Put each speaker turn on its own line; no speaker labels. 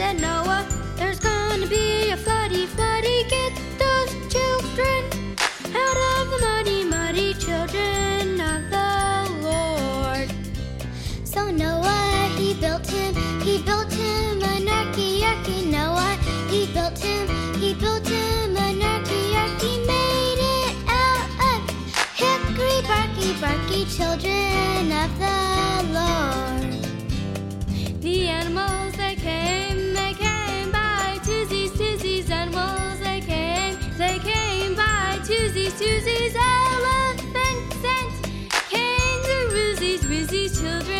said Noah, there's gonna be a floody, floody. Get those children out of the muddy, muddy children of the Lord.
So Noah, he built him, he built him an arky, arky. Noah, he built him, he built him an arky, arky. Made it out of hickory, barky, barky children of the Lord.
Susie's elephant sent. Kangaroos, these children.